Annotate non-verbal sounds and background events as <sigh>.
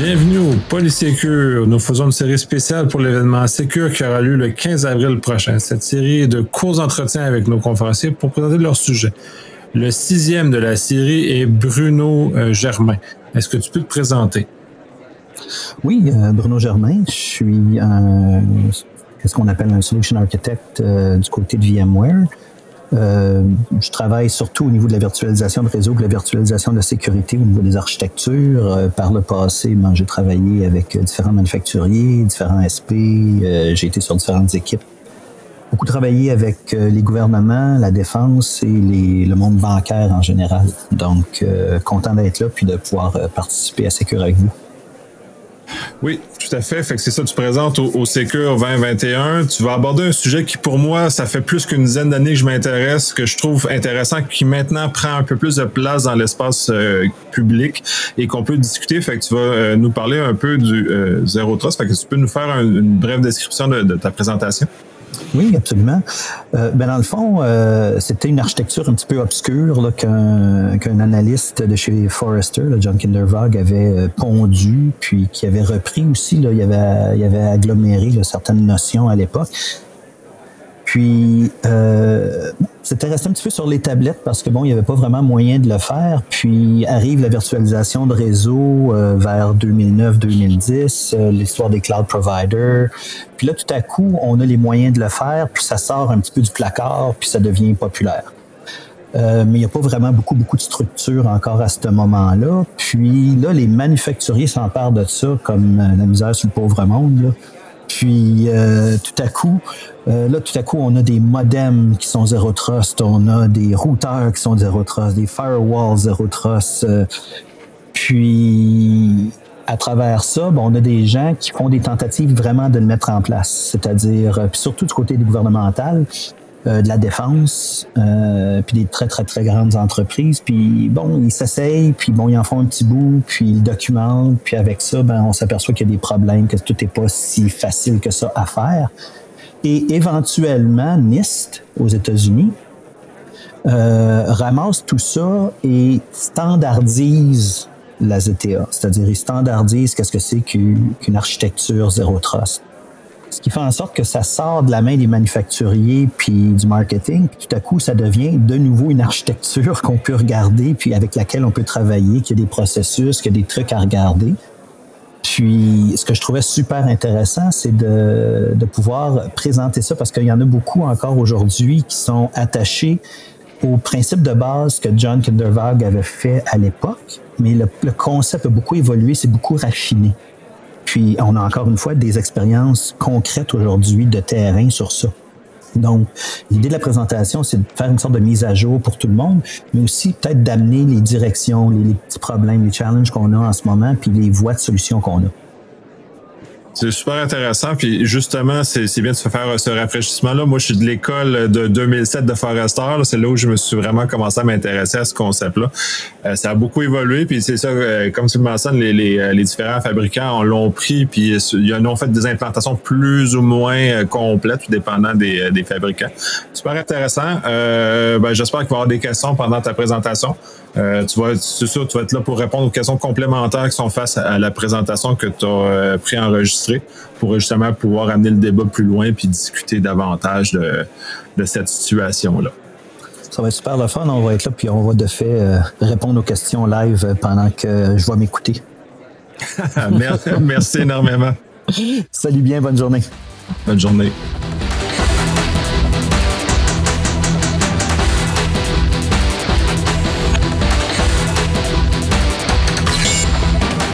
Bienvenue au Polysécure. Nous faisons une série spéciale pour l'événement Sécure qui aura lieu le 15 avril prochain. Cette série est de courts entretiens avec nos conférenciers pour présenter leur sujet. Le sixième de la série est Bruno euh, Germain. Est-ce que tu peux te présenter? Oui, euh, Bruno Germain. Je suis un, ce qu'on appelle un solution architect euh, du côté de VMware. Euh, je travaille surtout au niveau de la virtualisation de réseau, de la virtualisation de la sécurité au niveau des architectures. Euh, par le passé, ben, j'ai travaillé avec différents manufacturiers, différents SP. Euh, j'ai été sur différentes équipes. Beaucoup travaillé avec les gouvernements, la défense et les, le monde bancaire en général. Donc, content d'être là puis de pouvoir participer à Sécure avec vous. Oui, tout à fait. Fait que c'est ça, tu présentes au, au Secure 2021. Tu vas aborder un sujet qui, pour moi, ça fait plus qu'une dizaine d'années que je m'intéresse, que je trouve intéressant, qui maintenant prend un peu plus de place dans l'espace euh, public et qu'on peut discuter. Fait que tu vas euh, nous parler un peu du euh, Zero Trust. Fait que tu peux nous faire une brève description de ta présentation. Oui, absolument. Euh, ben dans le fond, euh, c'était une architecture un petit peu obscure qu'un analyste de chez Forrester, John Kindervag, avait euh, pondu, puis qui avait repris aussi. Là, il, avait, il avait aggloméré certaines notions à l'époque. Puis, euh, c'était resté un petit peu sur les tablettes parce que bon, il n'y avait pas vraiment moyen de le faire. Puis arrive la virtualisation de réseau euh, vers 2009-2010, euh, l'histoire des cloud providers. Puis là, tout à coup, on a les moyens de le faire, puis ça sort un petit peu du placard, puis ça devient populaire. Euh, mais il n'y a pas vraiment beaucoup, beaucoup de structure encore à ce moment-là. Puis là, les manufacturiers s'emparent de ça comme la misère sur le pauvre monde. Là. Puis euh, tout à coup, euh, là, tout à coup, on a des modems qui sont zéro trust, on a des routeurs qui sont zéro trust, des firewalls zéro trust. Euh, puis à travers ça, on a des gens qui font des tentatives vraiment de le mettre en place. C'est-à-dire, puis surtout du côté du gouvernemental, euh, de la défense, euh, puis des très, très, très grandes entreprises. Puis bon, ils s'essayent, puis bon, ils en font un petit bout, puis ils documentent, puis avec ça, ben, on s'aperçoit qu'il y a des problèmes, que tout n'est pas si facile que ça à faire. Et éventuellement, NIST, aux États-Unis, euh, ramasse tout ça et standardise la ZTA. C'est-à-dire, ils standardisent qu'est-ce que c'est qu'une architecture zéro trust. Ce qui fait en sorte que ça sort de la main des manufacturiers puis du marketing, puis tout à coup, ça devient de nouveau une architecture qu'on peut regarder, puis avec laquelle on peut travailler, qu'il y a des processus, qu'il y a des trucs à regarder. Puis, ce que je trouvais super intéressant, c'est de, de pouvoir présenter ça parce qu'il y en a beaucoup encore aujourd'hui qui sont attachés au principe de base que John Kindervag avait fait à l'époque, mais le concept a beaucoup évolué, c'est beaucoup raffiné. Puis on a encore une fois des expériences concrètes aujourd'hui de terrain sur ça. Donc, l'idée de la présentation, c'est de faire une sorte de mise à jour pour tout le monde, mais aussi peut-être d'amener les directions, les, petits problèmes, les challenges qu'on a en ce moment, puis les voies de solution qu'on a. C'est super intéressant. Puis justement, c'est bien de se faire ce rafraîchissement-là. Moi, je suis de l'école de 2007 de Forester. C'est là où je me suis vraiment commencé à m'intéresser à ce concept-là. Euh, ça a beaucoup évolué. Puis c'est ça, euh, comme tu le mentionnes, les, les, euh, les différents fabricants l'ont pris. Puis ils ont fait des implantations plus ou moins complètes, tout dépendant des, des fabricants. Super intéressant. Ben, J'espère qu'il va y avoir des questions pendant ta présentation. Euh, tu vas, c'est sûr, tu vas être là pour répondre aux questions complémentaires qui sont face à la présentation que tu as euh, pour justement pouvoir amener le débat plus loin puis discuter davantage de, de cette situation-là. Ça va être super le fun. On va être là puis on va de fait euh, répondre aux questions live pendant que je vais m'écouter. <laughs> merci, merci énormément. <laughs> Salut bien, bonne journée. Bonne journée.